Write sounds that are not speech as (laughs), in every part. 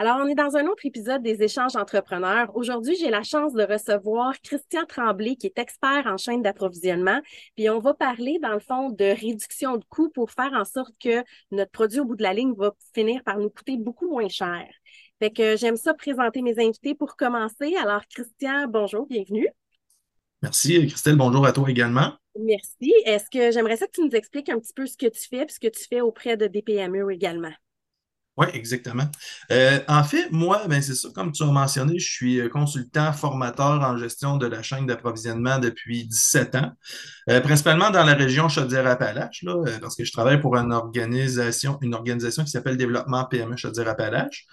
Alors, on est dans un autre épisode des échanges entrepreneurs. Aujourd'hui, j'ai la chance de recevoir Christian Tremblay, qui est expert en chaîne d'approvisionnement. Puis, on va parler, dans le fond, de réduction de coûts pour faire en sorte que notre produit au bout de la ligne va finir par nous coûter beaucoup moins cher. Fait que j'aime ça présenter mes invités pour commencer. Alors, Christian, bonjour, bienvenue. Merci, Christelle. Bonjour à toi également. Merci. Est-ce que j'aimerais ça que tu nous expliques un petit peu ce que tu fais et ce que tu fais auprès de DPME également? Oui, exactement. Euh, en fait, moi, ben, c'est ça, comme tu as mentionné, je suis euh, consultant formateur en gestion de la chaîne d'approvisionnement depuis 17 ans, euh, principalement dans la région Chaudière-Appalaches, parce que je travaille pour une organisation, une organisation qui s'appelle Développement PME Chaudière-Appalaches.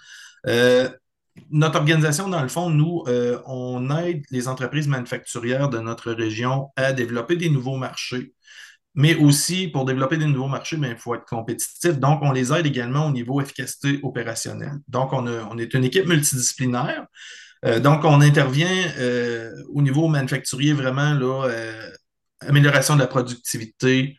notre organisation, dans le fond, nous, on aide les entreprises manufacturières de notre région à développer des nouveaux marchés mais aussi, pour développer des nouveaux marchés, il faut être compétitif. Donc, on les aide également au niveau efficacité opérationnelle. Donc, on, est une équipe multidisciplinaire. Euh, donc, on intervient euh, au niveau manufacturier vraiment, là, euh, amélioration de la productivité,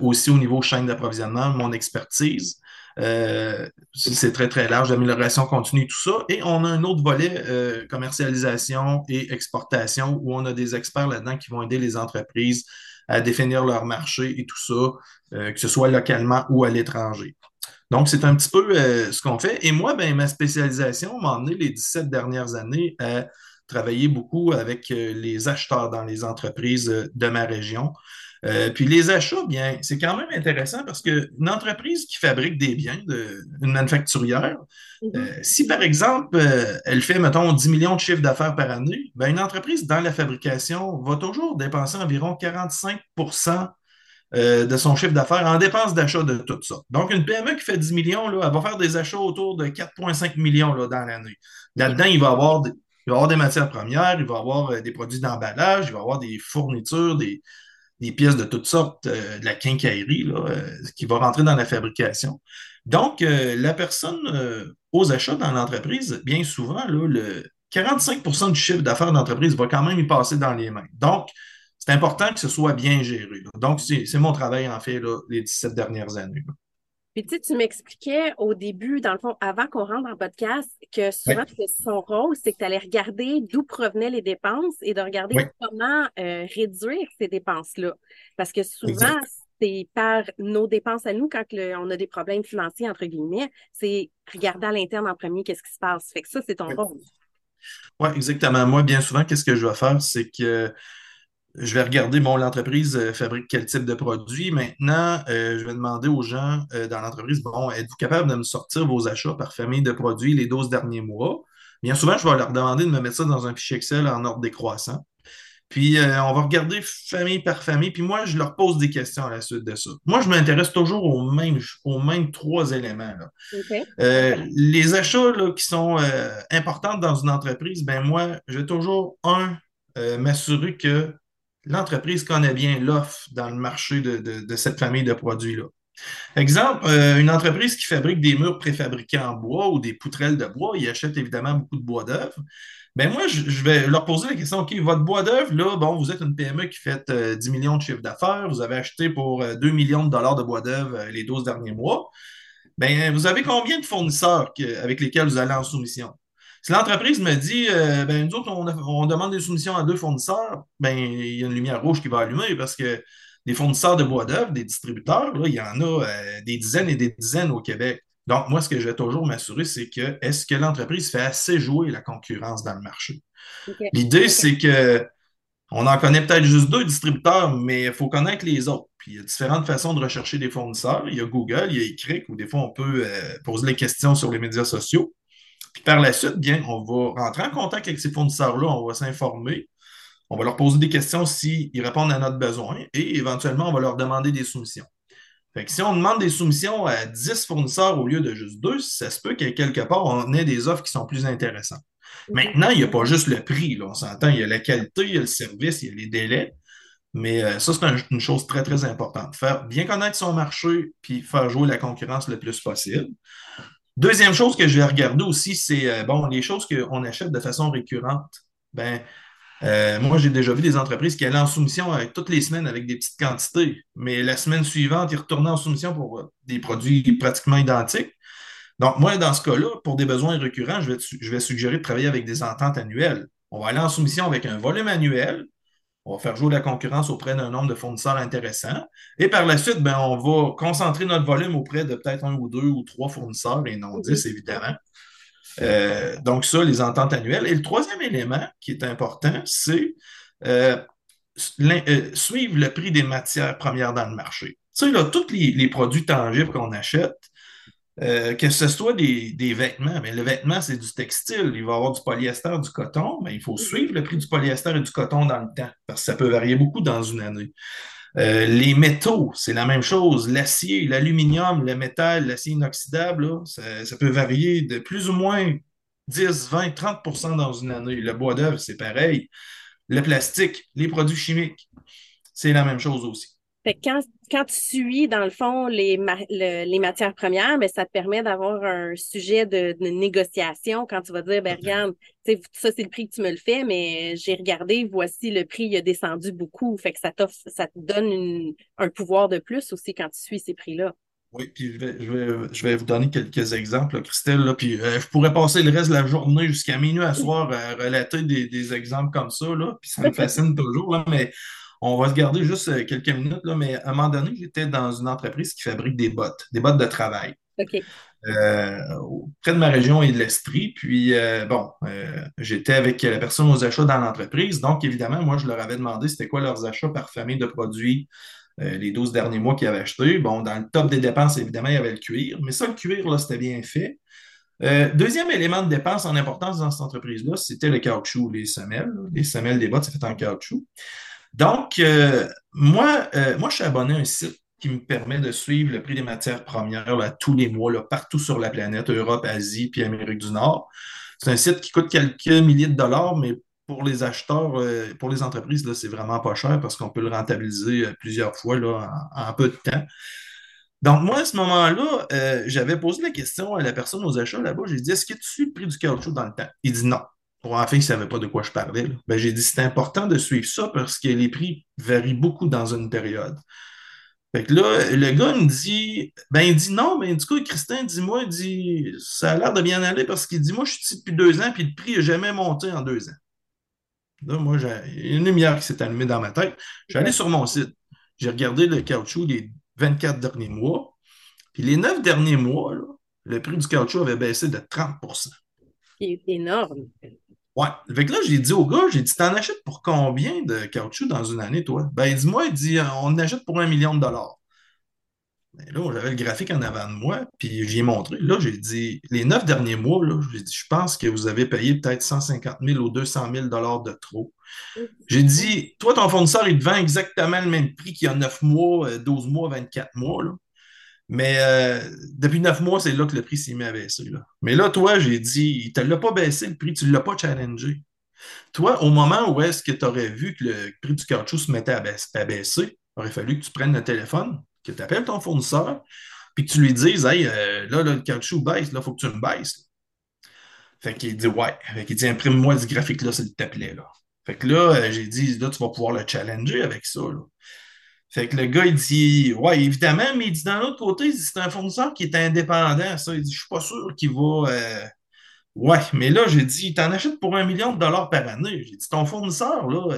aussi au niveau chaîne d'approvisionnement, mon expertise. c'est très, très large, amélioration continue, tout ça. Et on a un autre volet, commercialisation et exportation, où on a des experts là-dedans qui vont aider les entreprises à définir leur marché et tout ça, euh, que ce soit localement ou à l'étranger. Donc, c'est un petit peu euh, ce qu'on fait. Et moi, ben, ma spécialisation m'a emmené les 17 dernières années à travailler beaucoup avec euh, les acheteurs dans les entreprises de ma région. Euh, puis les achats, bien, c'est quand même intéressant parce qu'une entreprise qui fabrique des biens, une manufacturière, mhm. euh, si par exemple, euh, elle fait, mettons, 10 millions de chiffres d'affaires par année, bien, une entreprise dans la fabrication va toujours dépenser environ 45% de son chiffre d'affaires en dépenses d'achat de tout ça. Donc, une PME qui fait 10 millions, là, elle va faire des achats autour de 4,5 millions là, dans l'année. Là-dedans, il va avoir il va avoir des matières premières, il va avoir des produits d'emballage, il va avoir des fournitures, des, des pièces de toutes sortes, euh, de la quincaillerie, là, euh, qui va rentrer dans la fabrication. Donc, euh, la personne aux achats dans l'entreprise, bien souvent, là, le 45% du chiffre d'affaires d'entreprise va quand même y passer dans les mains. Donc, c'est important que ce soit bien géré. Donc, c'est mon travail, en fait, les 17 dernières années. Puis tu sais, tu m'expliquais au début, dans le fond, avant qu'on rentre dans le podcast, que souvent, son rôle, c'est que tu allais regarder d'où provenaient les dépenses et de regarder comment euh, réduire ces dépenses-là. Parce que souvent, c'est par nos dépenses à nous, quand on a des problèmes financiers, entre guillemets, c'est regarder à l'interne en premier qu'est-ce qui se passe. Fait que ça, c'est ton rôle. Oui, exactement. Moi, bien souvent, qu'est-ce que je vais faire, c'est que je vais regarder, bon, l'entreprise euh, fabrique quel type de produit. Maintenant, euh, je vais demander aux gens euh, dans l'entreprise, bon, êtes-vous capable de me sortir vos achats par famille de produits les 12 derniers mois? Bien souvent, je vais leur demander de me mettre ça dans un fichier Excel en ordre décroissant. Puis, on va regarder famille par famille. Puis moi, je leur pose des questions à la suite de ça. Moi, je m'intéresse toujours aux mêmes, aux mêmes trois éléments. les achats qui sont importants dans une entreprise, ben moi, je vais toujours, un, m'assurer que l'entreprise connaît bien l'offre dans le marché de, cette famille de produits-là. Exemple, euh, une entreprise qui fabrique des murs préfabriqués en bois ou des poutrelles de bois, ils achètent évidemment beaucoup de bois d'œuvre. Ben moi, je, vais leur poser la question, OK, votre bois d'œuvre, là, bon, vous êtes une PME qui fait 10 euh, millions de chiffre d'affaires, vous avez acheté pour 2 euh, millions de dollars de bois d'œuvre les 12 derniers mois. Ben, vous avez combien de fournisseurs avec lesquels vous allez en soumission? Si l'entreprise me dit, euh, ben, nous autres, on, demande des soumissions à deux fournisseurs, ben, il y a une lumière rouge qui va allumer parce que des fournisseurs de bois d'œuvre, des distributeurs, il y en a euh, des dizaines et des dizaines au Québec. Donc, moi, ce que je vais toujours m'assurer, c'est que est-ce que l'entreprise fait assez jouer la concurrence dans le marché? L'idée, c'est que on en connaît peut-être juste deux distributeurs, mais il faut connaître les autres. Puis il y a différentes façons de rechercher des fournisseurs. Il y a Google, il y a Ecric, où des fois on peut euh, poser les questions sur les médias sociaux. Puis par la suite, bien, on va rentrer en contact avec ces fournisseurs-là, on va s'informer, on va leur poser des questions s'ils répondent à notre besoin et éventuellement, on va leur demander des soumissions. Fait que si on demande des soumissions à 10 fournisseurs au lieu de juste 2, ça se peut qu'à quelque part, on ait des offres qui sont plus intéressantes. Maintenant, il n'y a pas juste le prix, on s'entend, il y a la qualité, il y a le service, il y a les délais. Mais euh, ça, c'est une chose très, très importante. Faire bien connaître son marché puis faire jouer la concurrence le plus possible. Deuxième chose que je vais regarder aussi, c'est euh, bon, les choses qu'on achète de façon récurrente. Ben, euh, moi, j'ai déjà vu des entreprises qui allaient en soumission toutes les semaines avec des petites quantités, mais la semaine suivante, ils retournaient en soumission pour euh, des produits pratiquement identiques. Donc, moi, dans ce cas-là, pour des besoins récurrents, je vais, je vais suggérer de travailler avec des ententes annuelles. On va aller en soumission avec un volume annuel. On va faire jouer la concurrence auprès d'un nombre de fournisseurs intéressants. Et par la suite, ben, on va concentrer notre volume auprès de peut-être un ou deux ou trois fournisseurs et non dix, évidemment. Euh, donc, ça, les ententes annuelles. Et le troisième élément qui est important, c'est euh, euh, suivre le prix des matières premières dans le marché. Tu sais, là, tous les, produits tangibles qu'on achète, que ce soit des, vêtements, mais le vêtement, c'est du textile. Il va y avoir du polyester, du coton, mais il faut suivre le prix du polyester et du coton dans le temps, parce que ça peut varier beaucoup dans une année. les métaux, c'est la même chose. L'acier, l'aluminium, le métal, l'acier inoxydable, ça, peut varier de plus ou moins 10, 20, 30% dans une année. Le bois d'œuvre, c'est pareil. Le plastique, les produits chimiques, c'est la même chose aussi. quand, quand tu suis, dans le fond, les, les matières premières, mais ça te permet d'avoir un sujet de, négociation quand tu vas dire, ben regarde, ça c'est le prix que tu me le fais, mais j'ai regardé, voici le prix, il a descendu beaucoup. Fait que ça, ça te donne un pouvoir de plus aussi quand tu suis ces prix-là. Oui, puis je vais, je, vais, vous donner quelques exemples, Christelle. Là, puis euh, je pourrais passer le reste de la journée jusqu'à minuit à soir à relater des, exemples comme ça, là, puis ça me fascine toujours, là, mais on va se garder juste euh, quelques minutes. Là, mais à un moment donné, j'étais dans une entreprise qui fabrique des bottes, des bottes de travail. OK. Euh, près de ma région et de l'Estrie. Puis, bon, j'étais avec la personne aux achats dans l'entreprise. Donc, évidemment, moi, je leur avais demandé c'était quoi leurs achats par famille de produits euh, les 12 derniers mois qu'il avait acheté. Bon, dans le top des dépenses, évidemment, il y avait le cuir, mais ça, le cuir, là, c'était bien fait. Euh, deuxième élément de dépense en importance dans cette entreprise-là, c'était le caoutchouc, les semelles. Les semelles des bottes, c'est fait en caoutchouc. Donc, euh, moi, moi, je suis abonné à un site qui me permet de suivre le prix des matières premières tous les mois, là, partout sur la planète, Europe, Asie, puis Amérique du Nord. C'est un site qui coûte quelques milliers de dollars, mais pour les acheteurs, euh, pour les entreprises, c'est vraiment pas cher parce qu'on peut le rentabiliser euh, plusieurs fois là, en, peu de temps. Donc, moi, à ce moment-là, euh, j'avais posé la question à la personne aux achats là-bas. J'ai dit Est-ce que tu suis le prix du caoutchouc dans le temps Il dit non. Pour en fait, il ne savait pas de quoi je parlais. Ben, j'ai dit C'est important de suivre ça parce que les prix varient beaucoup dans une période. Fait que là, le gars me dit, ben il dit non, mais du coup, Christin, dis-moi, il dit, ça a l'air de bien aller parce qu'il dit, moi, je suis ici depuis deux ans, puis le prix n'a jamais monté en deux ans. Là, moi, j'ai une lumière qui s'est allumée dans ma tête. J'ai allé sur mon site. J'ai regardé le caoutchouc des 24 derniers mois. Puis les 9 derniers mois, le prix du caoutchouc avait baissé de 30% C'est énorme. Ouais. Fait que là, j'ai dit au gars, j'ai dit, t'en achètes pour combien de caoutchouc dans une année, toi? Ben, il dit, moi, il dit, on achète pour un million de dollars. Ben là, j'avais le graphique en avant de moi, puis j'y ai montré. Là, j'ai dit, les neuf derniers mois, là, j'ai dit, je pense que vous avez payé peut-être 150 000 ou 200 000 dollars de trop. J'ai dit, toi, ton fournisseur, il te vend exactement le même prix qu'il y a 9 mois, 12 euh, mois, 24 mois. Là. Mais euh, depuis 9 mois, c'est là que le prix s'est mis à baisser. Mais là, toi, j'ai dit, il ne te l'a pas baissé le prix, tu ne l'as pas challengé. Toi, au moment où est-ce que tu aurais vu que le prix du caoutchouc se mettait à baisser, il aurait fallu que tu prennes le téléphone, que tu appelles ton fournisseur, puis que tu lui dises Hey, euh, là, le caoutchouc baisse, là, il faut que tu me baisses. Fait qu'il dit Ouais. Fait qu'il dit Imprime-moi ce graphique-là, s'il te plaît. Là. Fait que là, euh, j'ai dit Là, tu vas pouvoir le challenger avec ça. Là. Fait que le gars, il dit Ouais, évidemment, mais il dit d'un autre côté, c'est un fournisseur qui est indépendant. Ça. Il dit Je suis pas sûr qu'il va. Euh, ouais, mais là, j'ai dit, t'en achètes pour un million de dollars par année. J'ai dit, ton fournisseur, là,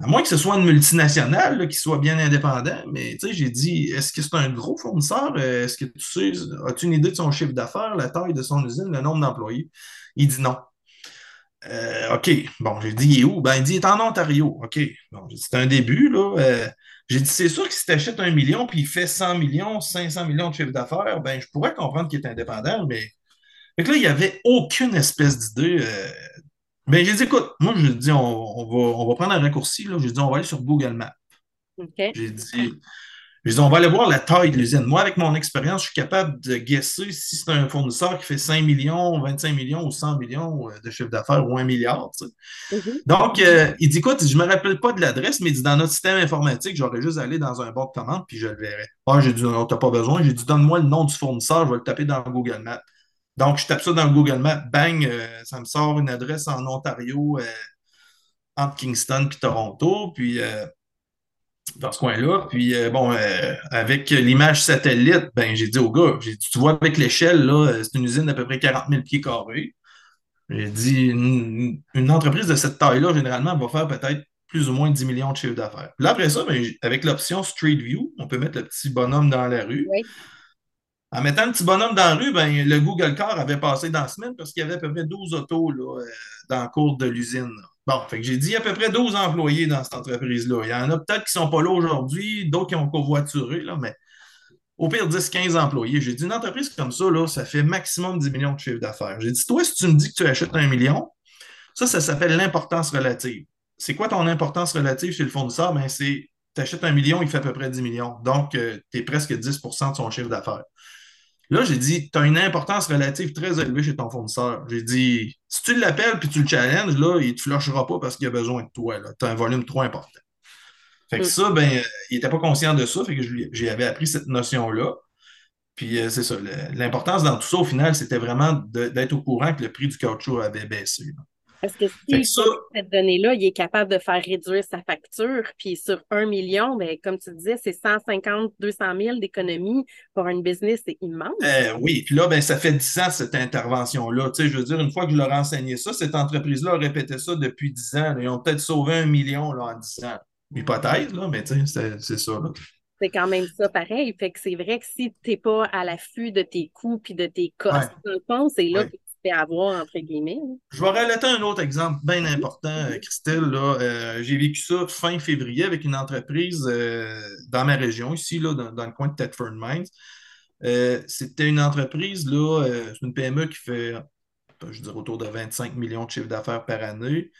à moins que ce soit une multinationale qui soit bien indépendant, mais tu sais, j'ai dit, est-ce que c'est un gros fournisseur? Euh, est-ce que tu sais, as-tu une idée de son chiffre d'affaires, la taille de son usine, le nombre d'employés? Il dit non. Euh, OK. Bon, j'ai dit, il est où? Ben, il dit, il est en Ontario. OK. Bon, c'est un début, là. Euh, j'ai dit, c'est sûr que si tu achètes un million puis il fait 100 millions, 500 millions de chiffre d'affaires, ben, je pourrais comprendre qu'il est indépendant, mais. Fait que là, il n'y avait aucune espèce d'idée ben, j'ai dit, écoute, moi, je dis, on, va, on va prendre un raccourci. Là. J'ai dit, on va aller sur Google Maps. J'ai dit, dit, on va aller voir la taille de l'usine. Moi, avec mon expérience, je suis capable de guesser si c'est un fournisseur qui fait 5 millions, 25 millions ou 100 millions euh, de chiffre d'affaires ou 1 milliard. Mm-hmm. Donc, euh, il dit, écoute, je ne me rappelle pas de l'adresse, mais il dit, dans notre système informatique, j'aurais juste aller dans un bon de commande puis je le verrai. Ah, j'ai dit, non, tu n'as pas besoin. J'ai dit, donne-moi le nom du fournisseur, je vais le taper dans Google Maps. Donc, je tape ça dans Google Maps, bang, euh, ça me sort une adresse en Ontario, euh, entre Kingston et Toronto. Puis, dans ce coin-là. Puis, euh, bon, euh, avec l'image satellite, ben, j'ai dit au gars, dit, tu vois, avec l'échelle, là, euh, c'est une usine d'à peu près 40 000 pieds carrés. J'ai dit, une, entreprise de cette taille-là, généralement, va faire peut-être plus ou moins 10 millions de chiffres d'affaires. Là, après ça, ben, avec l'option Street View, on peut mettre le petit bonhomme dans la rue. En mettant le petit bonhomme dans la rue, ben, le Google Car avait passé dans la semaine parce qu'il y avait à peu près 12 autos là, dans le cours de l'usine. Bon, fait que j'ai dit à peu près 12 employés dans cette entreprise-là. Il y en a peut-être qui ne sont pas là aujourd'hui, d'autres qui ont covoituré, là, mais au pire 10-15 employés. J'ai dit une entreprise comme ça, là, ça fait maximum 10 millions de chiffre d'affaires. J'ai dit, toi, si tu me dis que tu achètes un million, ça, ça s'appelle l'importance relative. C'est quoi ton importance relative chez le fournisseur? Ben, c'est tu achètes un million, il fait à peu près 10 millions. Donc, euh, tu es presque 10% de son chiffre d'affaires. Là, j'ai dit, tu as une importance relative très élevée chez ton fournisseur. J'ai dit, si tu l'appelles puis tu le challenges, là, il ne te flushera pas parce qu'il a besoin de toi. Tu as un volume trop important. Fait que mm. ça, ben, il n'était pas conscient de ça. Fait que j'avais appris cette notion-là. Puis euh, c'est ça. L'importance dans tout ça, au final, c'était vraiment d'être au courant que le prix du caoutchouc avait baissé. Parce que si cette donnée-là, il est capable de faire réduire sa facture, puis sur un million, bien, comme tu disais, c'est 150, 200 000 d'économies pour une business, c'est immense. Euh, oui, puis là, ben, ça fait 10 ans cette intervention-là. Tu sais, je veux dire, une fois que je leur ai enseigné ça, cette entreprise-là a répété ça depuis 10 ans. Ils ont peut-être sauvé un million là, en 10 ans. Hypothèse, là, mais tu sais, c'est ça. C'est quand même ça pareil. Fait que c'est vrai que si tu n'es pas à l'affût de tes coûts puis de tes costs, c'est là que avoir, entre guillemets. Je vais relater un autre exemple bien important, euh, Christelle. Euh, j'ai vécu ça fin février avec une entreprise euh, dans ma région, ici, là, dans, le coin de Thetford Mines. C'était une entreprise, là, c'est une PME qui fait, je dirais, autour de 25 millions de chiffre d'affaires par année.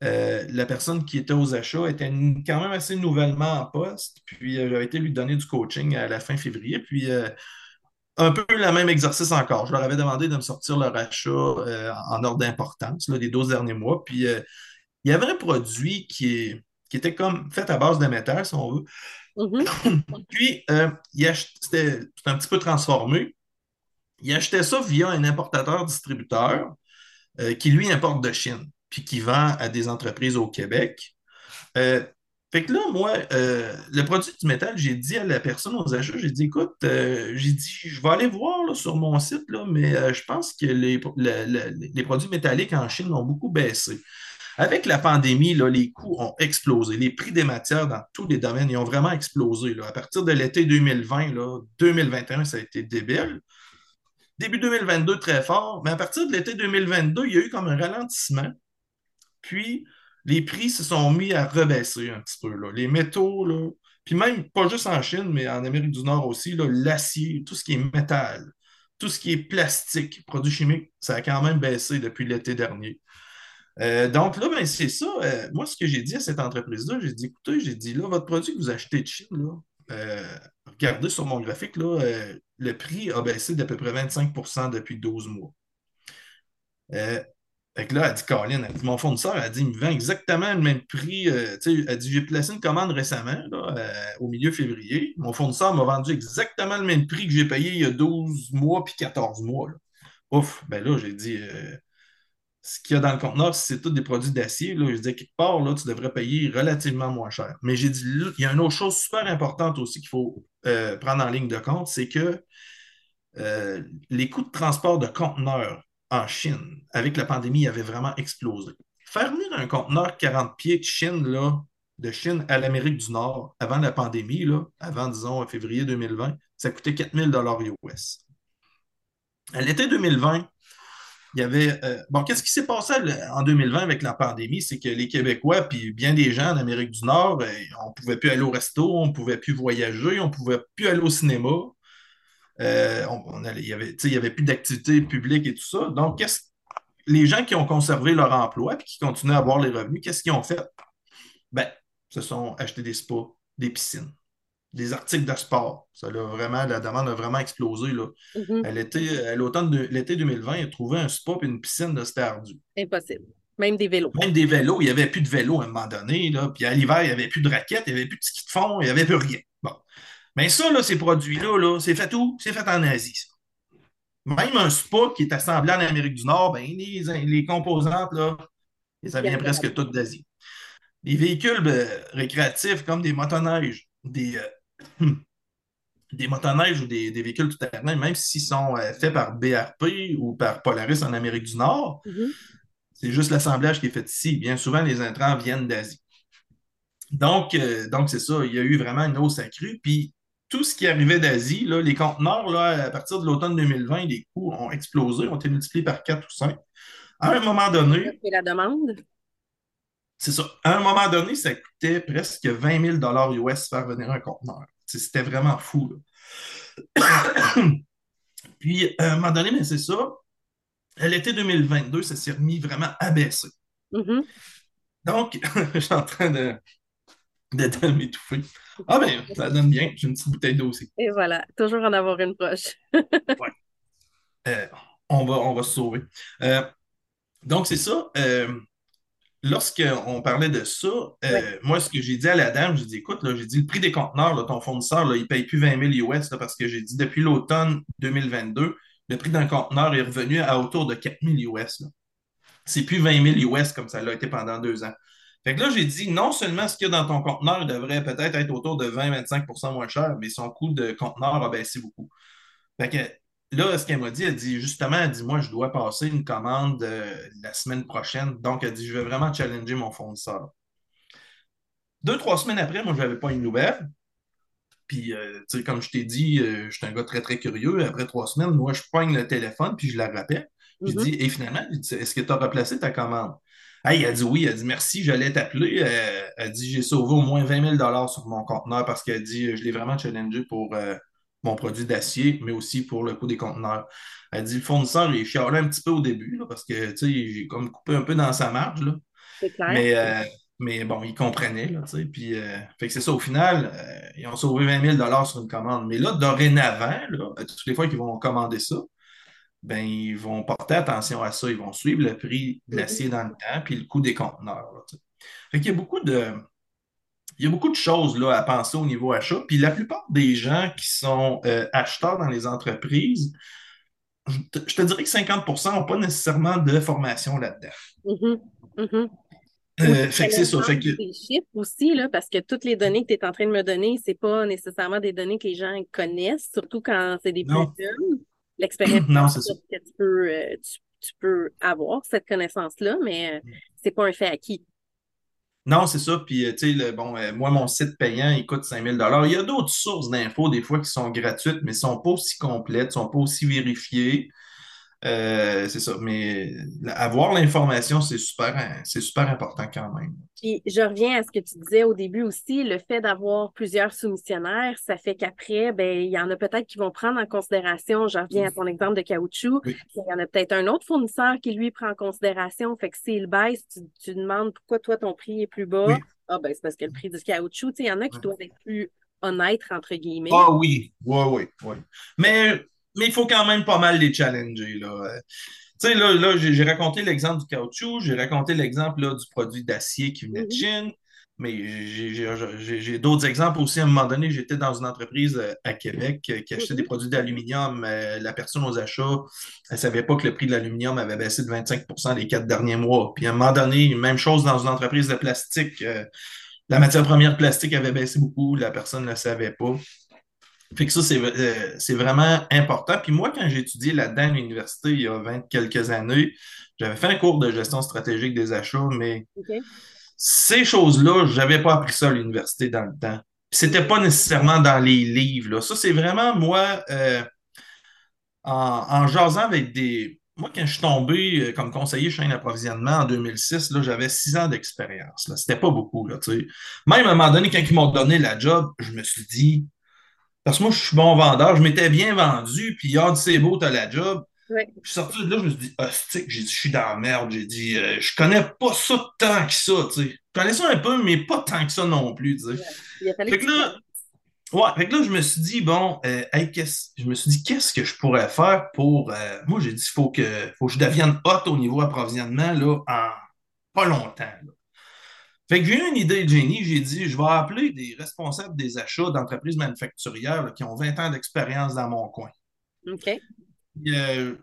la personne qui était aux achats était quand même assez nouvellement en poste, puis j'avais été lui donner du coaching à la fin février, puis un peu le même exercice encore. Je leur avais demandé de me sortir leur achat euh, en ordre d'importance, les 12 derniers mois. Puis euh, il y avait un produit qui, qui était comme fait à base d'émetteurs, si on veut. Mm-hmm. (laughs) Puis euh, c'était un petit peu transformé. Il achetait ça via un importateur-distributeur qui, lui, importe de Chine, puis qui vend à des entreprises au Québec. Fait que là, moi, euh, le produit du métal, j'ai dit à la personne aux achats, j'ai dit, écoute, euh, j'ai dit, je vais aller voir sur mon site, là, mais euh, je pense que les, produits métalliques en Chine ont beaucoup baissé. Avec la pandémie, là, les coûts ont explosé. Les prix des matières dans tous les domaines, ils ont vraiment explosé. Là. À partir de l'été 2020, là, 2021, ça a été débile. Début 2022, très fort. Mais à partir de l'été 2022, il y a eu comme un ralentissement. Puis, les prix se sont mis à rebaisser un petit peu. Là. Les métaux, là, puis même pas juste en Chine, mais en Amérique du Nord aussi, l'acier, tout ce qui est métal, tout ce qui est plastique, produits chimiques, ça a quand même baissé depuis l'été dernier. Euh, donc là, ben, c'est ça. Euh, moi, ce que j'ai dit à cette entreprise-là, j'ai dit, écoutez, j'ai dit, là, votre produit que vous achetez de Chine, là, euh, regardez sur mon graphique, là, le prix a baissé d'à peu près 25% depuis 12 mois. Là, elle dit, Colin, elle dit, mon fournisseur, elle dit, il me vend exactement le même prix. Euh, elle dit, j'ai placé une commande récemment, euh, au milieu février. Mon fournisseur m'a vendu exactement le même prix que j'ai payé il y a 12 mois puis 14 mois. Ouf, ben là, j'ai dit, euh, ce qu'il y a dans le conteneur, c'est tous des produits d'acier, là, je dis, quelque part, là, tu devrais payer relativement moins cher. Mais j'ai dit, il y a une autre chose super importante aussi qu'il faut prendre en ligne de compte, c'est que les coûts de transport de conteneurs en Chine, avec la pandémie, il avait vraiment explosé. Faire venir un conteneur 40 pieds de Chine, de Chine à l'Amérique du Nord, avant la pandémie, là, avant, disons, février 2020, ça coûtait 4000 US. À l'été 2020, il y avait. Euh, bon, qu'est-ce qui s'est passé en 2020 avec la pandémie? C'est que les Québécois, puis bien des gens en Amérique du Nord, ben, on ne pouvait plus aller au resto, on ne pouvait plus voyager, on ne pouvait plus aller au cinéma. Euh, il n'y avait, avait, plus d'activité publique et tout ça. Donc, les gens qui ont conservé leur emploi et qui continuent à avoir les revenus, qu'est-ce qu'ils ont fait? Ben, se sont achetés des spas, des piscines, des articles de sport. Ça vraiment, la demande a vraiment explosé. Là. Mm-hmm. À l'automne de l'été 2020, il a trouvé un spa et une piscine, de c'était ardu. Impossible. Même des vélos. Même des vélos. Il n'y avait plus de vélos à un moment donné. Là. Puis à l'hiver, il n'y avait plus de raquettes, il n'y avait plus de ski de fond, il n'y avait plus rien. Bon. Mais ça, là, ces produits-là, c'est fait où? C'est fait en Asie. Même un spa qui est assemblé en Amérique du Nord, ben, les, les composantes, là, ça vient presque toutes d'Asie. les véhicules ben, récréatifs comme des motoneiges, des, euh, des motoneiges ou des, véhicules tout-terrain, même s'ils sont euh, faits par BRP ou par Polaris en Amérique du Nord, mm-hmm. c'est juste l'assemblage qui est fait ici. Bien souvent, les intrants viennent d'Asie. Donc, euh, donc c'est ça, il y a eu vraiment une hausse accrue. Puis tout ce qui arrivait d'Asie, les conteneurs, là, à partir de l'automne 2020, les coûts ont explosé, ont été multipliés par 4 ou 5. À un moment donné. C'est la demande? C'est ça. À un moment donné, ça coûtait presque 20 000 US faire venir un conteneur. C'était vraiment fou. (coughs) Puis, à un moment donné, mais c'est ça. À l'été 2022, ça s'est remis vraiment à baisser. Mm-hmm. Donc, (laughs) je suis en train de, de m'étouffer. Ah ben, ça donne bien. J'ai une petite bouteille d'eau aussi. Et voilà, toujours en avoir une proche. (laughs) ouais. Euh, on, va, on va se sauver. Euh, donc, c'est ça. Euh, lorsqu'on parlait de ça, moi, ce que j'ai dit à la dame, j'ai dit, écoute, j'ai dit, le prix des conteneurs, ton fournisseur, là, il ne paye plus 20 000 US parce que j'ai dit, depuis l'automne 2022, le prix d'un conteneur est revenu à autour de 4 000 US. C'est plus 20 000 US comme ça l'a été pendant deux ans. Fait que là, j'ai dit, non seulement ce qu'il y a dans ton conteneur devrait peut-être être autour de 20-25% moins cher, mais son coût de conteneur a baissé beaucoup. Fait que là, ce qu'elle m'a dit, elle dit justement, elle dit Moi, je dois passer une commande euh, la semaine prochaine. Donc, elle dit Je vais vraiment challenger mon fournisseur. Deux, trois semaines après, moi, je n'avais pas une nouvelle. Puis, euh, tu sais, comme je t'ai dit, euh, je suis un gars très, très curieux. Après trois semaines, moi, je pogne le téléphone, puis je la rappelle. Je mm-hmm. dis Et finalement, est-ce que tu as replacé ta commande? Hey, elle dit oui, elle dit merci, j'allais t'appeler. elle dit j'ai sauvé au moins 20 000 sur mon conteneur parce qu'elle dit je l'ai vraiment challengé pour mon produit d'acier, mais aussi pour le coût des conteneurs. Elle dit le fournisseur, il chialait un petit peu au début, parce que j'ai comme coupé un peu dans sa marge. Là. Clair. Mais, euh, mais bon, il comprenait. Là, puis, euh, fait que c'est ça, au final, euh, ils ont sauvé 20 000 sur une commande. Mais là, dorénavant, là, toutes les fois qu'ils vont commander ça, ben, ils vont porter attention à ça. Ils vont suivre le prix de l'acier mm-hmm. dans le temps, puis le coût des conteneurs. Là, fait qu'il y a beaucoup de il y a beaucoup de choses là, à penser au niveau achat. Puis la plupart des gens qui sont euh, acheteurs dans les entreprises, je te, dirais que 50% n'ont pas nécessairement de formation là-dedans. Mm-hmm. Mm-hmm. Euh, fait que c'est ça. Fait que... Des chiffres aussi, là, parce que toutes les données que tu es en train de me donner, ce n'est pas nécessairement des données que les gens connaissent, surtout quand c'est des plus jeunes. L'expérience que tu peux, euh, tu, peux avoir cette connaissance-là, mais mm. c'est pas un fait acquis. Non, c'est ça. Puis, euh, tu sais, bon, euh, moi, mon site payant, il coûte 5000 Il y a d'autres sources d'infos, des fois, qui sont gratuites, mais ne sont pas aussi complètes, ne sont pas aussi vérifiées. Euh, c'est ça. Mais avoir l'information, c'est super, c'est super important quand même. Puis je reviens à ce que tu disais au début aussi, le fait d'avoir plusieurs soumissionnaires, ça fait qu'après, ben, il y en a peut-être qui vont prendre en considération, je reviens à ton exemple de caoutchouc, il y en a peut-être un autre fournisseur qui lui prend en considération, fait que s'il baisse, tu, demandes pourquoi toi ton prix est plus bas. Ah ben c'est parce que le prix du caoutchouc, il y en a qui doivent être plus honnêtes, entre guillemets. Ah oui, oui, oui, oui. Mais mais il faut quand même pas mal les challenger. Là. Tu sais, là, là j'ai raconté l'exemple du caoutchouc, j'ai raconté l'exemple du produit d'acier qui venait de mm-hmm. Chine, mais j'ai d'autres exemples aussi. À un moment donné, j'étais dans une entreprise euh, à Québec euh, qui achetait des mm-hmm. produits d'aluminium. Euh, la personne aux achats, elle ne savait pas que le prix de l'aluminium avait baissé de 25% les quatre derniers mois. Puis à un moment donné, même chose dans une entreprise de plastique. la matière première plastique avait baissé beaucoup, la personne ne le savait pas. Fait que ça, euh, c'est vraiment important. Puis moi, quand j'ai étudié là-dedans à l'université il y a 20 quelques années, j'avais fait un cours de gestion stratégique des achats, mais ces choses-là, je n'avais pas appris ça à l'université dans le temps. C'était pas nécessairement dans les livres. Là. Ça, c'est vraiment moi, euh, en, en jasant avec des. Moi, quand je suis tombé euh, comme conseiller chaîne d'approvisionnement en 2006, j'avais six ans d'expérience. C'était pas beaucoup. Là, Même à un moment donné, quand ils m'ont donné la job, je me suis dit, parce que moi, je suis bon vendeur, je m'étais bien vendu, puis ah, c'est beau, t'as la job. Je suis sorti de là, je me suis dit, hostique, j'ai dit, je suis dans la merde. J'ai dit, euh, je connais pas ça tant que ça, tu sais. Je connais ça un peu, mais pas tant que ça non plus, tu sais. Fait que là, ouais, fait que là, je me suis dit, bon, euh, je me suis dit, qu'est-ce que je pourrais faire pour. Euh, moi, j'ai dit, il faut que, faut que je devienne hot au niveau approvisionnement, là, en pas longtemps. Là. Fait que j'ai eu une idée de génie. J'ai dit, je vais appeler des responsables des achats d'entreprises manufacturières qui ont 20 ans d'expérience dans mon coin. OK. Euh,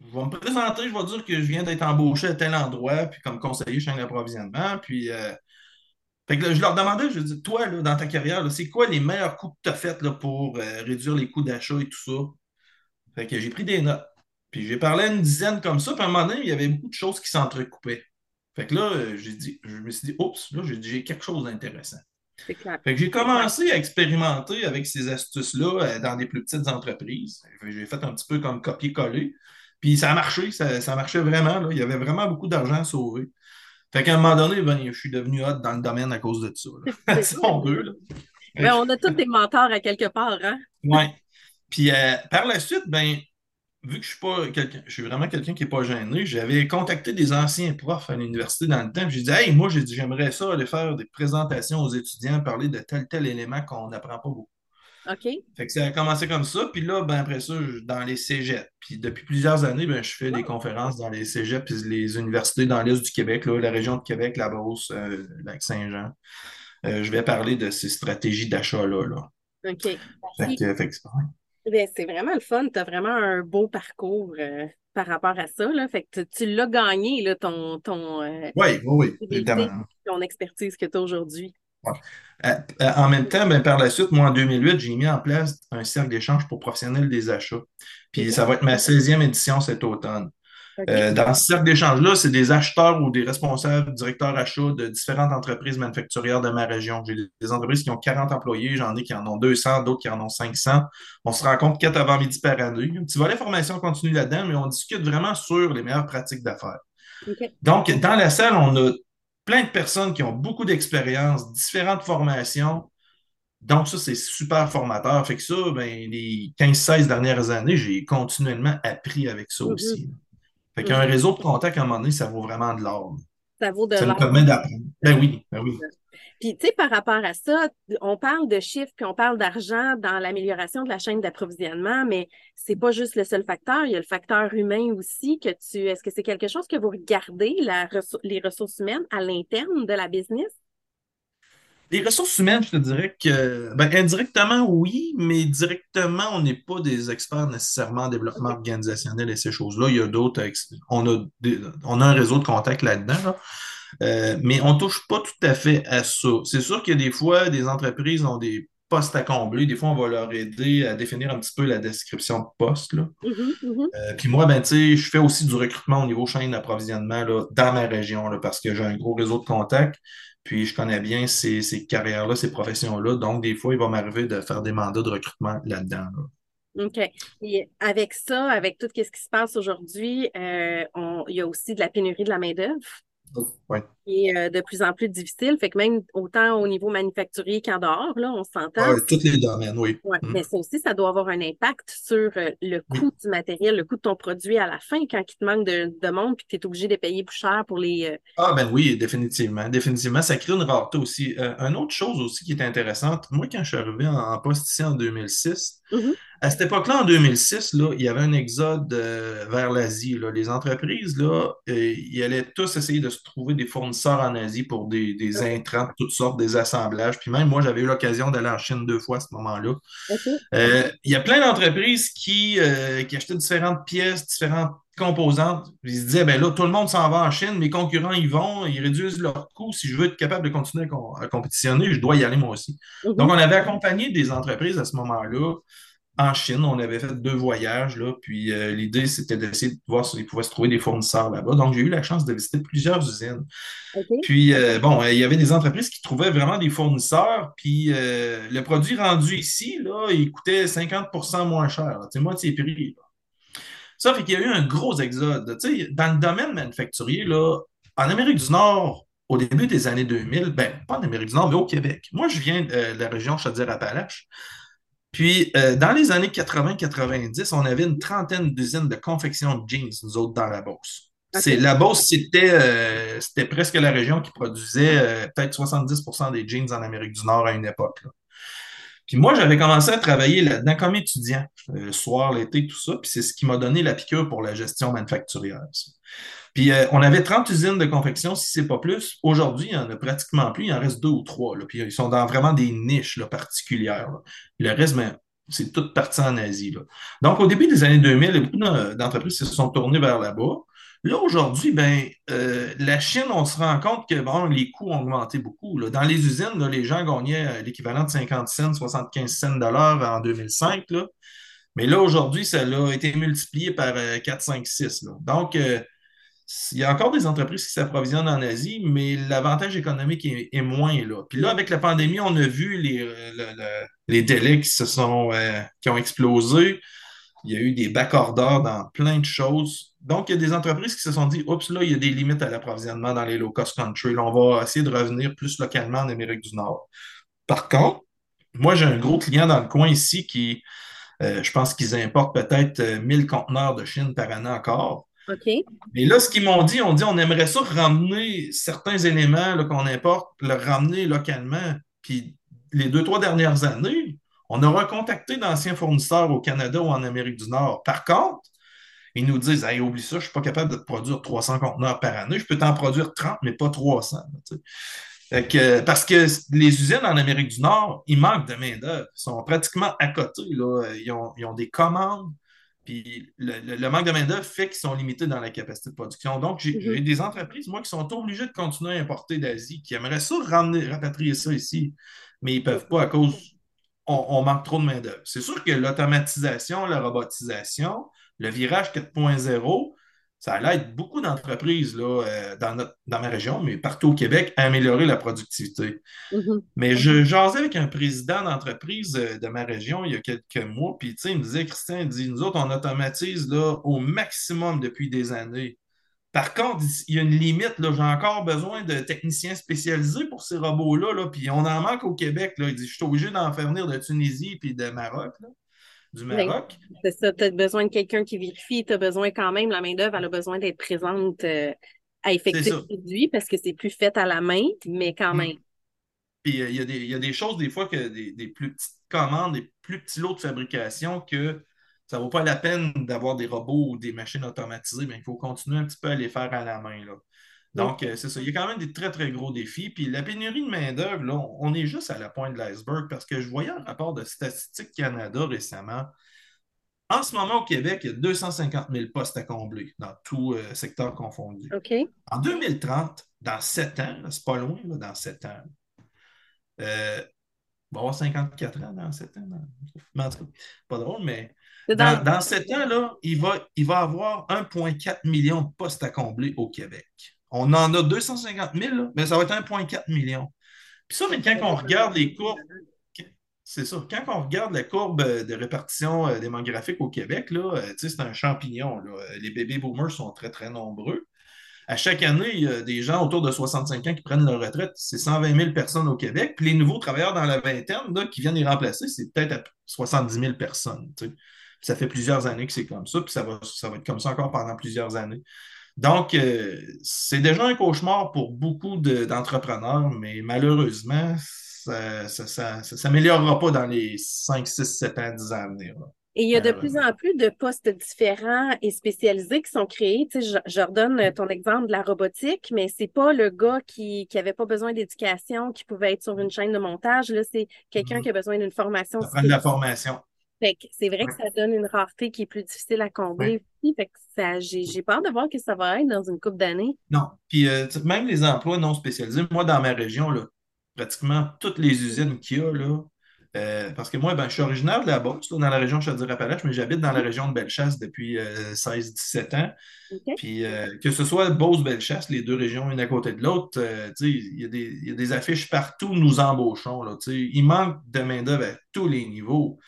je vais me présenter, je vais dire que je viens d'être embauché à tel endroit, puis comme conseiller chaîne d'approvisionnement. Puis, euh, Fait que je leur demandais, je dis, toi, là, dans ta carrière, c'est quoi les meilleurs coups que tu as faits pour euh, réduire les coûts d'achat et tout ça? Fait que j'ai pris des notes. Puis j'ai parlé à une dizaine comme ça, puis à un moment donné, il y avait beaucoup de choses qui s'entrecoupaient. Fait que là, euh, j'ai dit, je me suis dit, oups, là, j'ai quelque chose d'intéressant. Fait que j'ai commencé à expérimenter avec ces astuces-là euh, dans des plus petites entreprises. J'ai fait un petit peu comme copier-coller. Puis ça a marché, ça, marchait vraiment. Là. Il y avait vraiment beaucoup d'argent à sauver. Fait qu'à un moment donné, ben, je suis devenu hot dans le domaine à cause de ça. (laughs) (laughs) si on veut. Ben, on a tous des mentors à quelque part, hein? Oui. Puis euh, par la suite, ben, vu que je suis pas quelqu'un, je suis vraiment quelqu'un qui n'est pas gêné, j'avais contacté des anciens profs à l'université dans le temps. J'ai dit, hey, moi, j'ai dit, j'aimerais ça aller faire des présentations aux étudiants, parler de tel tel élément qu'on n'apprend pas beaucoup. OK. Fait que ça a commencé comme ça. Puis là, ben, après ça, dans les cégeps. Puis depuis plusieurs années, ben, je fais des conférences dans les cégeps puis les universités dans l'Est du Québec, là, la région de Québec, la Beauce, euh, Lac-Saint-Jean. Euh, je vais parler de ces stratégies d'achat-là. Là. OK. Fait que, fait que ben, c'est vraiment le fun. Tu as vraiment un beau parcours euh, par rapport à ça. Là. Fait que tu, l'as gagné, là, ton. ton euh, oui, oui, oui, Ton expertise que tu as aujourd'hui. Euh, en même temps, ben, par la suite, moi, en 2008, j'ai mis en place un cercle d'échange pour professionnels des achats. Puis ça va être ma 16e édition cet automne. Euh, dans ce cercle d'échange-là, c'est des acheteurs ou des responsables, directeurs achats de différentes entreprises manufacturières de ma région. J'ai des entreprises qui ont 40 employés, j'en ai qui en ont 200, d'autres qui en ont 500. On se rencontre quatre avant-midi par année. Un petit volet formation continue là-dedans, mais on discute vraiment sur les meilleures pratiques d'affaires. Donc, dans la salle, on a plein de personnes qui ont beaucoup d'expérience, différentes formations. Donc, ça, c'est super formateur. Fait que ça, ben, les 15-16 dernières années, j'ai continuellement appris avec ça mm-hmm. aussi. Fait qu'un réseau de contacts, à un moment donné, ça vaut vraiment de l'or. Ça vaut de l'or. Ça nous permet d'apprendre. Ben oui, ben oui. Puis, tu sais, par rapport à ça, on parle de chiffres, puis on parle d'argent dans l'amélioration de la chaîne d'approvisionnement, mais c'est pas juste le seul facteur. Il y a le facteur humain aussi que tu. Est-ce que c'est quelque chose que vous regardez, la, les ressources humaines à l'interne de la business? Les ressources humaines, je te dirais que, ben, indirectement, oui, mais directement, on n'est pas des experts nécessairement en développement organisationnel et ces choses-là. Il y a d'autres, on a, on a un réseau de contacts là-dedans, euh, mais on ne touche pas tout à fait à ça. C'est sûr que des fois, des entreprises ont des postes à combler. Des fois, on va leur aider à définir un petit peu la description de poste. Là. Mm-hmm, mm-hmm. Euh, puis moi, ben, je fais aussi du recrutement au niveau chaîne d'approvisionnement dans ma région là, parce que j'ai un gros réseau de contacts. Puis je connais bien ces, ces carrières-là, ces professions-là. Donc, des fois, il va m'arriver de faire des mandats de recrutement là-dedans. OK. Et avec ça, avec tout ce qui se passe aujourd'hui, euh, il y a aussi de la pénurie de la main-d'œuvre. Et euh, de plus en plus difficile. Fait que même autant au niveau manufacturier qu'en dehors, là, on s'entend. Oui, tous les domaines, oui. Ouais, mm. Mais ça aussi, ça doit avoir un impact sur euh, le coût du matériel, le coût de ton produit à la fin quand il te manque de, de monde puis que tu es obligé de payer plus cher pour les. Euh, ah, ben oui, définitivement. Définitivement. Ça crée une rareté aussi. une autre chose aussi qui est intéressante, moi, quand je suis arrivé en, poste ici en 2006, à cette époque-là, en 2006, là, il y avait un exode euh, vers l'Asie. Les entreprises, là, euh, ils allaient tous essayer de se trouver des fournisseurs en Asie pour des, intrants de toutes sortes, des assemblages. Puis même moi, j'avais eu l'occasion d'aller en Chine deux fois à ce moment-là. Euh, il y a plein d'entreprises qui, qui achetaient différentes pièces, différentes composantes. Ils se disaient, ben là, tout le monde s'en va en Chine, mes concurrents y vont, ils réduisent leurs coûts. Si je veux être capable de continuer à, compétitionner, je dois y aller moi aussi. Mm-hmm. Donc, on avait accompagné des entreprises à ce moment-là en Chine. On avait fait deux voyages, là, puis euh, l'idée, c'était d'essayer de voir s'ils pouvaient se trouver des fournisseurs là-bas. Donc, j'ai eu la chance de visiter plusieurs usines. Puis, euh, bon, il y avait des entreprises qui trouvaient vraiment des fournisseurs, puis euh, le produit rendu ici, là, il coûtait 50% moins cher. C'est moitié prix. Ça fait qu'il y a eu un gros exode. Dans le domaine manufacturier, là, en Amérique du Nord, au début des années 2000, ben, pas en Amérique du Nord, mais au Québec. Moi, je viens de la région Chaudière-Appalaches. Puis, euh, dans les années 80-90, on avait une trentaine d'usines de confection de jeans, nous autres, dans la Beauce. La Beauce, euh, c'était presque la région qui produisait euh, peut-être 70% des jeans en Amérique du Nord à une époque. Puis moi, j'avais commencé à travailler là-dedans comme étudiant, le soir, l'été, tout ça. Puis c'est ce qui m'a donné la piqûre pour la gestion manufacturière. Puis euh, on avait 30 usines de confection, si c'est pas plus. Aujourd'hui, il n'y en a pratiquement plus, il en reste deux ou trois. Puis ils sont dans vraiment des niches particulières. Le reste, ben, c'est toute partie en Asie. Donc, au début des années 2000, beaucoup d'entreprises se sont tournées vers là-bas. Là, aujourd'hui, ben, euh, la Chine, on se rend compte que les coûts ont augmenté beaucoup. Dans les usines, les gens gagnaient euh, l'équivalent de 50 cents, 75 cents de en 2005. Là. Mais là, aujourd'hui, ça a été multiplié par 4, 5, 6. Donc, euh, il y a encore des entreprises qui s'approvisionnent en Asie, mais l'avantage économique est, moins là. Puis là, avec la pandémie, on a vu les, les délais qui se sont qui ont explosé. Il y a eu des backorders dans plein de choses. Donc, il y a des entreprises qui se sont dit, oups, là, il y a des limites à l'approvisionnement dans les low-cost countries. on va essayer de revenir plus localement en Amérique du Nord. Par contre, moi, j'ai un gros client dans le coin ici qui, euh, je pense qu'ils importent peut-être 1000 euh, conteneurs de Chine par année encore. OK. Mais là, ce qu'ils m'ont dit, on dit, on aimerait ça ramener certains éléments qu'on importe, le ramener localement. Puis les deux, trois dernières années, on a recontacté d'anciens fournisseurs au Canada ou en Amérique du Nord. Par contre, ils nous disent Hey, oublie ça, je ne suis pas capable de produire 300 conteneurs par année. Je peux t'en produire 30, mais pas 300. parce que les usines en Amérique du Nord, ils manquent de main-d'œuvre. Ils sont pratiquement à côté. Ils, ont, des commandes. Puis le, manque de main-d'œuvre fait qu'ils sont limités dans la capacité de production. Donc, j'ai mm-hmm. des entreprises, moi, qui sont obligées de continuer à importer d'Asie, qui aimeraient ça ramener, rapatrier ça ici, mais ils ne peuvent pas à cause on, manque trop de main-d'œuvre. C'est sûr que l'automatisation, la robotisation, le virage 4.0, ça aide beaucoup d'entreprises euh, dans, ma région, mais partout au Québec, à améliorer la productivité. Mm-hmm. Mais je jasais avec un président d'entreprise euh, de ma région il y a quelques mois, puis il me disait, Christian, il dit, nous autres, on automatise là, au maximum depuis des années. Par contre, il y a une limite. J'ai encore besoin de techniciens spécialisés pour ces robots-là. Là, puis on en manque au Québec. Là. Il dit, je suis obligé d'en faire venir de Tunisie puis de Maroc. Là du Maroc. C'est ça, tu as besoin de quelqu'un qui vérifie, tu as besoin quand même, la main-d'œuvre, elle a besoin d'être présente euh, à effectuer le produit parce que c'est plus fait à la main, mais quand mm. même. Puis euh, il y, a des choses, des fois, que des, plus petites commandes, des plus petits lots de fabrication que ça ne vaut pas la peine d'avoir des robots ou des machines automatisées, mais il faut continuer un petit peu à les faire à la main. Là. Donc, euh, c'est ça. Il y a quand même des très, très gros défis. Puis la pénurie de main-d'œuvre, là, on est juste à la pointe de l'iceberg parce que je voyais un rapport de Statistique Canada récemment. En ce moment, au Québec, il y a 250 000 postes à combler dans tout euh, secteur confondu. En 2030, dans 7 ans, c'est pas loin, dans 7 ans, euh, on va avoir 54 ans dans 7 ans. (laughs) pas drôle, mais dans, dans 7 ans, là, il va, il va avoir 1,4 million de postes à combler au Québec. On en a 250 000, mais ça va être 1,4 million. Puis ça, mais quand on regarde les courbes, c'est ça, quand on regarde la courbe de répartition euh, démographique au Québec, là, euh, c'est un champignon. Les bébés boomers sont très, très nombreux. À chaque année, il y a des gens autour de 65 ans qui prennent leur retraite. C'est 120 000 personnes au Québec. Puis les nouveaux travailleurs dans la vingtaine là, qui viennent les remplacer, c'est peut-être 70 000 personnes. Ça fait plusieurs années que c'est comme ça, puis ça va, ça va être comme ça encore pendant plusieurs années. Donc, euh, c'est déjà un cauchemar pour beaucoup d'entrepreneurs, mais malheureusement, ça ne s'améliorera pas dans les 5, 6, 7 ans, 10 ans à venir. Et il y a de plus en plus de postes différents et spécialisés qui sont créés. Tu sais, je, redonne ton exemple de la robotique, mais c'est pas le gars qui n'avait pas besoin d'éducation, qui pouvait être sur une chaîne de montage. Là, c'est quelqu'un mm-hmm. qui a besoin d'une formation. Ça prend de la formation c'est vrai que ça donne une rareté qui est plus difficile à combler j'ai, peur de voir que ça va être dans une couple d'années. Non. Puis euh, même les emplois non spécialisés, moi, dans ma région, là, pratiquement toutes les usines qu'il y a, là, euh, parce que moi, ben, je suis originaire de la Beauce, dans la région de Chaudière-Appalaches, mais j'habite dans la région de Bellechasse depuis 16-17 euh, ans. Puis que ce soit Beauce-Bellechasse, les deux régions une à côté de l'autre, il y, y, a des affiches partout, nous embauchons. Là, il manque de main-d'œuvre à tous les niveaux.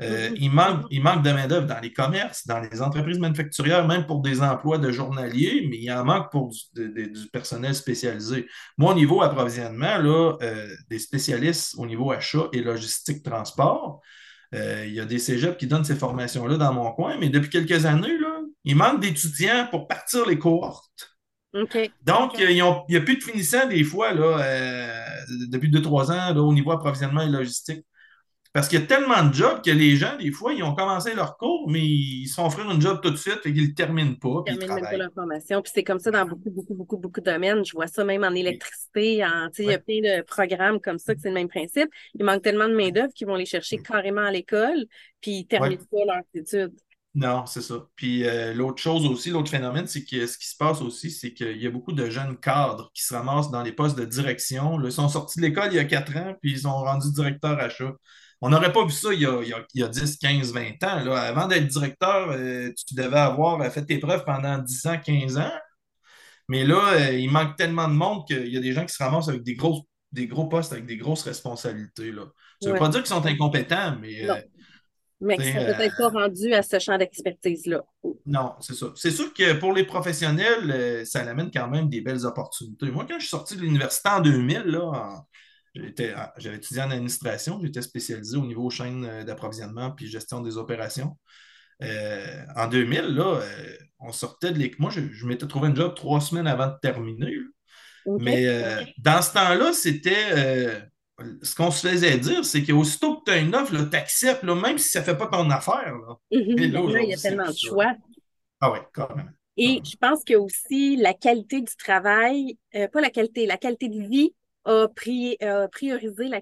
Euh, il, manque, il manque de main-d'œuvre dans les commerces, dans les entreprises manufacturières, même pour des emplois de journaliers, mais il en manque pour du, personnel spécialisé. Moi, au niveau approvisionnement, là, euh, des spécialistes au niveau achat et logistique transport, euh, il y a des cégeps qui donnent ces formations-là dans mon coin, mais depuis quelques années, là, il manque d'étudiants pour partir les cohortes. Donc, il n'y a plus de finissants des fois, là, depuis 2-3 ans, au niveau approvisionnement et logistique. Parce qu'il y a tellement de jobs que les gens, des fois, ils ont commencé leur cours, mais ils se font offrir un job tout de suite et qu'ils ne le terminent pas. Ils ne terminent même pas leur formation. Puis c'est comme ça dans beaucoup, beaucoup, beaucoup, beaucoup de domaines. Je vois ça même en électricité. En, Il y a plein de programmes comme ça que c'est le même principe. Il manque tellement de main-d'œuvre qu'ils vont les chercher carrément à l'école, puis ils ne terminent pas leurs études. Non, c'est ça. Puis euh, l'autre chose aussi, l'autre phénomène, c'est que ce qui se passe aussi, c'est qu'il y a beaucoup de jeunes cadres qui se ramassent dans les postes de direction. Là, ils sont sortis de l'école il y a quatre ans, puis ils sont rendus directeurs achat. On n'aurait pas vu ça il y a, il y a, 10, 15, 20 ans. Là. Avant d'être directeur, euh, tu devais avoir fait tes preuves pendant 10 ans, 15 ans. Mais là, euh, il manque tellement de monde qu'il y a des gens qui se ramassent avec des gros, des gros postes, avec des grosses responsabilités. Là. Ça ne veut pas dire qu'ils sont incompétents, mais mais qui ne sont peut-être pas rendus à ce champ d'expertise-là. Non, c'est ça. C'est sûr que pour les professionnels, euh, ça amène quand même des belles opportunités. Moi, quand je suis sorti de l'université en 2000, là, j'avais étudié en administration, j'étais spécialisé au niveau chaîne euh, d'approvisionnement puis gestion des opérations. Euh, en 2000, là, on sortait de l'école. Moi, je, m'étais trouvé un job trois semaines avant de terminer. Mais dans ce temps-là, c'était ce qu'on se faisait dire, c'est qu'aussitôt que tu as une offre, tu acceptes, même si ça ne fait pas ton affaire. Là. Mhm. il y a tellement de choix. Ah oui, quand même. Et je pense que aussi la qualité du travail, euh, pas la qualité, la qualité de vie a, priorisé la,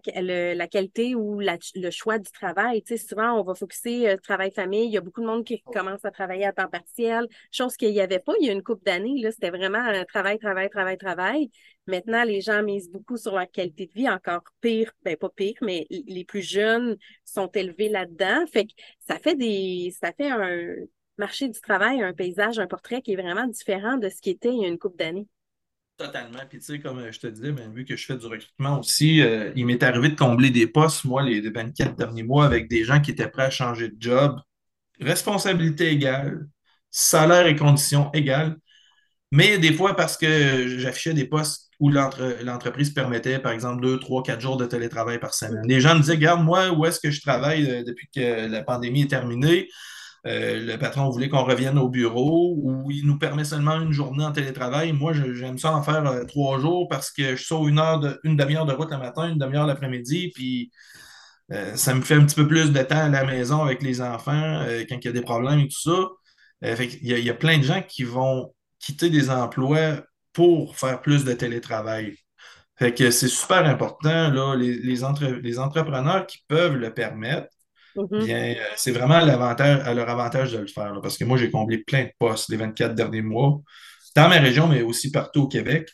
la, qualité ou le choix du travail. Tu sais, souvent, on va focuser euh, travail-famille. Il y a beaucoup de monde qui commence à travailler à temps partiel, chose qu'il n'y avait pas il y a une couple d'années. C'était vraiment un travail, travail, travail, travail. Maintenant, les gens misent beaucoup sur la qualité de vie, encore pire, ben pas pire, mais les plus jeunes sont élevés là-dedans. Fait que ça fait des. ça fait un marché du travail, un paysage, un portrait qui est vraiment différent de ce qui était il y a une couple d'années. Totalement. Puis, tu sais, comme euh, je te disais, ben, vu que je fais du recrutement aussi, euh, il m'est arrivé de combler des postes, moi, les 24 derniers mois, avec des gens qui étaient prêts à changer de job. Responsabilité égale, salaire et conditions égales. Mais des fois, parce que j'affichais des postes où l'entreprise permettait, par exemple, deux, trois, quatre jours de télétravail par semaine. Les gens me disaient, regarde, moi, où est-ce que je travaille euh, depuis que la pandémie est terminée? Euh, le patron voulait qu'on revienne au bureau ou il nous permet seulement une journée en télétravail. Moi, j'aime ça en faire euh, trois jours parce que je sauve une heure de, une demi-heure de route le matin, une demi-heure l'après-midi, puis euh, ça me fait un petit peu plus de temps à la maison avec les enfants quand il y a des problèmes et tout ça. il, y a, plein de gens qui vont quitter des emplois pour faire plus de télétravail. Fait que c'est super important, là, les entrepreneurs qui peuvent le permettre, Mm-hmm. Bien, euh, c'est vraiment à leur avantage de le faire. parce que moi, j'ai comblé plein de postes les 24 derniers mois, dans ma région, mais aussi partout au Québec.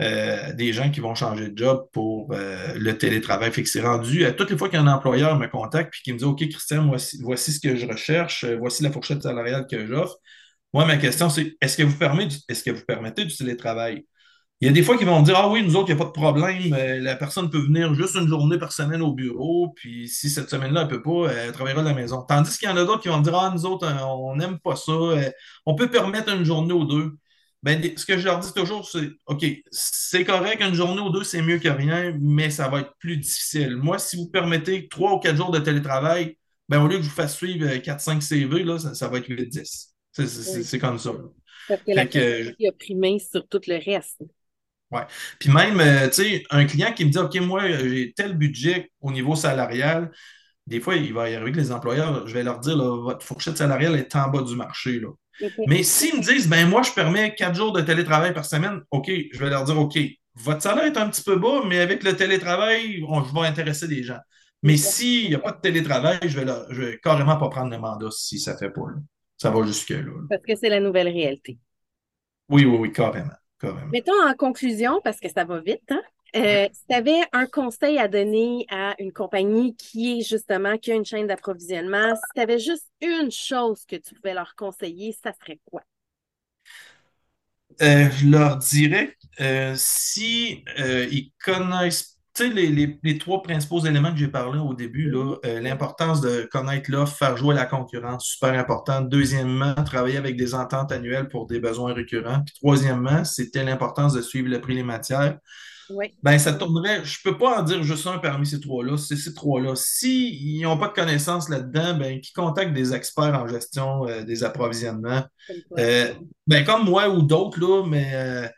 Euh, des gens qui vont changer de job pour euh, le télétravail. Fait que c'est rendu à toutes les fois qu'un employeur me contacte et qui me dit OK, Christian, voici, voici ce que je recherche, voici la fourchette salariale que j'offre. Moi, ma question, c'est est-ce que est-ce que vous permettez du télétravail? Il y a des fois qui vont dire Ah oui, nous autres, il n'y a pas de problème. Euh, la personne peut venir juste une journée par semaine au bureau, puis si cette semaine-là, elle ne peut pas, elle travaillera de la maison. Tandis qu'il y en a d'autres qui vont dire Ah, nous autres, euh, on n'aime pas ça. Euh, on peut permettre une journée ou deux. Ben, ce que je leur dis toujours, c'est OK, c'est correct, une journée ou deux, c'est mieux que rien, mais ça va être plus difficile. Moi, si vous permettez trois ou quatre jours de télétravail, ben, au lieu que je vous fasse suivre 4-5 CV, là, ça, va être 8-10. C'est comme ça. Parce que la qui a primé sur tout le reste. Ouais. Puis même, euh, tu sais, un client qui me dit OK, moi, j'ai tel budget au niveau salarial, des fois, il va y arriver que les employeurs, je vais leur dire, votre fourchette salariale est en bas du marché. Là. Mais s'ils me disent, ben moi, je permets quatre jours de télétravail par semaine, OK, je vais leur dire, OK, votre salaire est un petit peu bas, mais avec le télétravail, on, je vais intéresser des gens. Mais s'il n'y a pas de télétravail, je vais, vais carrément pas prendre le mandat si ça ne fait pas. Ça va jusque-là. Parce que c'est la nouvelle réalité. Oui, oui, oui, carrément. Mettons en conclusion, parce que ça va vite, hein? euh, si tu avais un conseil à donner à une compagnie qui est justement, qui a une chaîne d'approvisionnement, si tu avais juste une chose que tu pouvais leur conseiller, ça serait quoi? Euh, je leur dirais, euh, si ils connaissent tu sais, les, trois principaux éléments que j'ai parlé au début, là, euh, l'importance de connaître l'offre, faire jouer la concurrence, super important. Deuxièmement, travailler avec des ententes annuelles pour des besoins récurrents. Puis troisièmement, c'était l'importance de suivre le prix des matières. Oui. Ben, ça tournerait, je ne peux pas en dire juste un parmi ces trois-là, c'est ces trois-là. S'ils n'ont pas de connaissances là-dedans, ben, qui contactent des experts en gestion euh, des approvisionnements. Euh, ben, comme moi ou d'autres, là, mais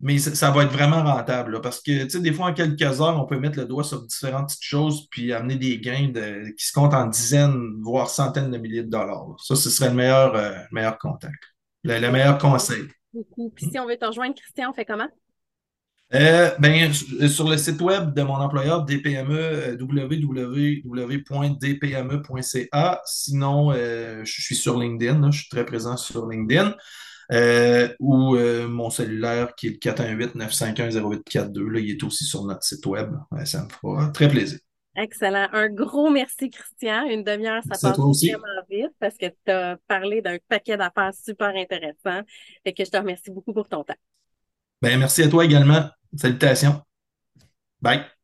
mais ça, va être vraiment rentable parce que, tu sais, des fois, en quelques heures, on peut mettre le doigt sur différentes petites choses puis amener des gains de, qui se comptent en dizaines, voire centaines de milliers de dollars. Ça, ce serait le meilleur, euh, meilleur contact, le, meilleur conseil. Puis si on veut te rejoindre, Christian, on fait comment? Euh, ben, sur le site web de mon employeur, DPME, www.dpme.ca. Sinon, je suis sur LinkedIn, je suis très présent sur LinkedIn. Euh, ou euh, mon cellulaire qui est le 418-951-0842. Là, il est aussi sur notre site web. ça me fera très plaisir. Excellent. Un gros merci, Christian. Une demi-heure, ça passe vraiment vite parce que tu as parlé d'un paquet d'affaires super intéressants. et que je te remercie beaucoup pour ton temps. Ben, merci à toi également. Salutations. Bye.